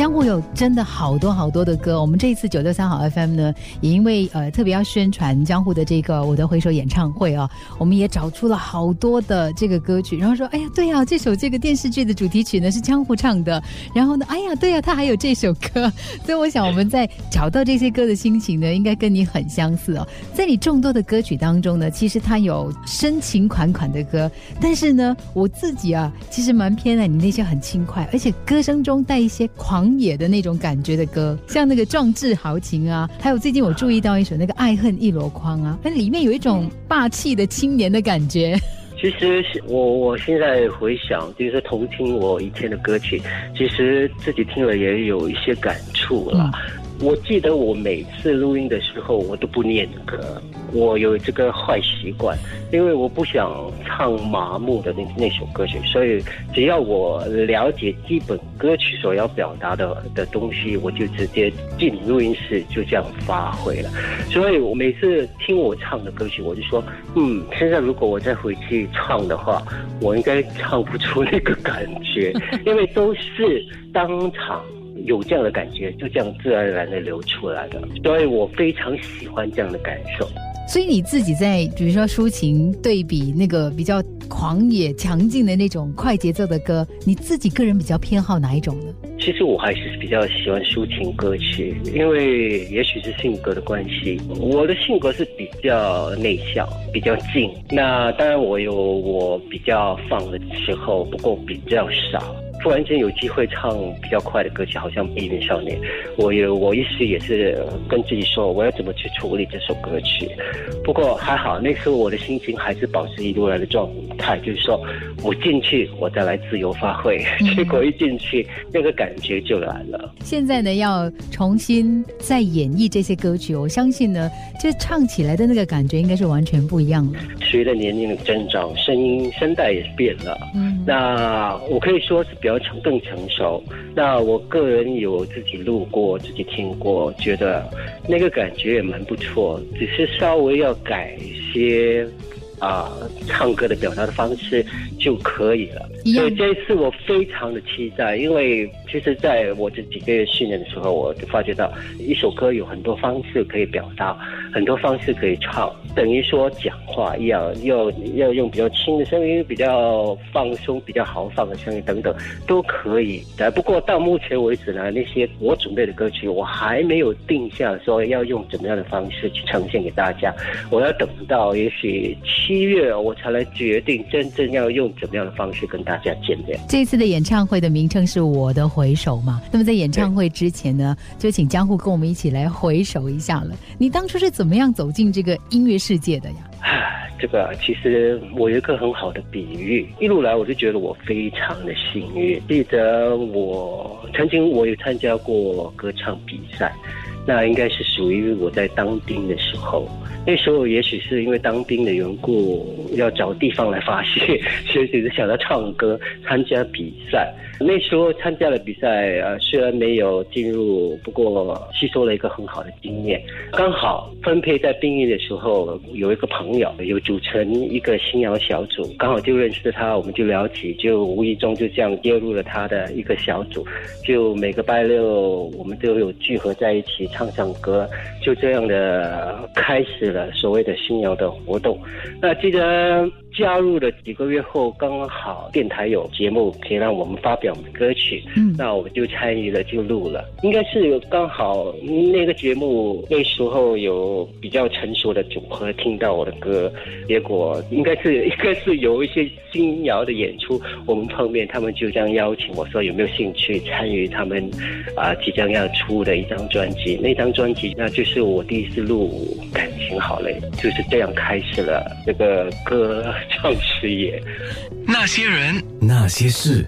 江湖有真的好多好多的歌，我们这一次九六三好 FM 呢，也因为呃特别要宣传江湖的这个我的回首演唱会啊，我们也找出了好多的这个歌曲，然后说，哎呀，对呀，这首这个电视剧的主题曲呢是江湖唱的，然后呢，哎呀，对呀，他还有这首歌，所以我想我们在找到这些歌的心情呢，应该跟你很相似哦。在你众多的歌曲当中呢，其实他有深情款款的歌，但是呢，我自己啊，其实蛮偏爱你那些很轻快，而且歌声中带一些狂。野的那种感觉的歌，像那个壮志豪情啊，还有最近我注意到一首那个爱恨一箩筐啊，那里面有一种霸气的青年的感觉。其实我我现在回想，就是重听我以前的歌曲，其实自己听了也有一些感触了。我记得我每次录音的时候，我都不念歌。我有这个坏习惯，因为我不想唱麻木的那那首歌曲，所以只要我了解基本歌曲所要表达的的东西，我就直接进录音室就这样发挥了。所以我每次听我唱的歌曲，我就说，嗯，现在如果我再回去唱的话，我应该唱不出那个感觉，因为都是当场。有这样的感觉，就这样自然而然的流出来的，所以我非常喜欢这样的感受。所以你自己在，比如说抒情对比那个比较狂野、强劲的那种快节奏的歌，你自己个人比较偏好哪一种呢？其实我还是比较喜欢抒情歌曲，因为也许是性格的关系，我的性格是比较内向、比较静。那当然我有我比较放的时候，不过比较少。突然间有机会唱比较快的歌曲，好像《边缘少年》，我有我一时也是跟自己说，我要怎么去处理这首歌曲。不过还好，那时候我的心情还是保持一路来的状态，就是说我进去，我再来自由发挥。结果一进去，那个感觉就来了。现在呢，要重新再演绎这些歌曲，我相信呢，就唱起来的那个感觉应该是完全不一样了。随着年龄的增长，声音声带也变了。嗯，那我可以说是比较成更成熟。那我个人有自己录过，自己听过，觉得那个感觉也蛮不错，只是稍微要改一些。啊，唱歌的表达的方式就可以了。所以这一次我非常的期待，因为其实在我这几个月训练的时候，我就发觉到一首歌有很多方式可以表达，很多方式可以唱，等于说讲话一样，要要用比较轻的声音，比较放松、比较豪放的声音等等都可以。但。不过到目前为止呢，那些我准备的歌曲我还没有定下说要用怎么样的方式去呈现给大家，我要等到也许。七月我才来决定真正要用怎么样的方式跟大家见面。这次的演唱会的名称是我的回首嘛？那么在演唱会之前呢，就请江户跟我们一起来回首一下了。你当初是怎么样走进这个音乐世界的呀？这个其实我有一个很好的比喻，一路来我就觉得我非常的幸运。记得我曾经我有参加过歌唱比赛。那应该是属于我在当兵的时候，那时候也许是因为当兵的缘故，要找地方来发泄，所以只是想到唱歌、参加比赛。那时候参加了比赛，呃，虽然没有进入，不过吸收了一个很好的经验。刚好分配在兵役的时候，有一个朋友有组成一个新谣小组，刚好就认识他，我们就聊起，就无意中就这样跌入了他的一个小组。就每个拜六，我们都有聚合在一起唱唱歌，就这样的开始所谓的新窑的活动。那记得。加入了几个月后，刚好电台有节目可以让我们发表我们的歌曲，嗯，那我们就参与了，就录了。应该是刚好那个节目那时候有比较成熟的组合听到我的歌，结果应该是应该是有一些新谣的演出，我们碰面，他们就这样邀请我说有没有兴趣参与他们啊即将要出的一张专辑。那张专辑那就是我第一次录《感情好累》，就是这样开始了这个歌。创事业，那些人，那些事。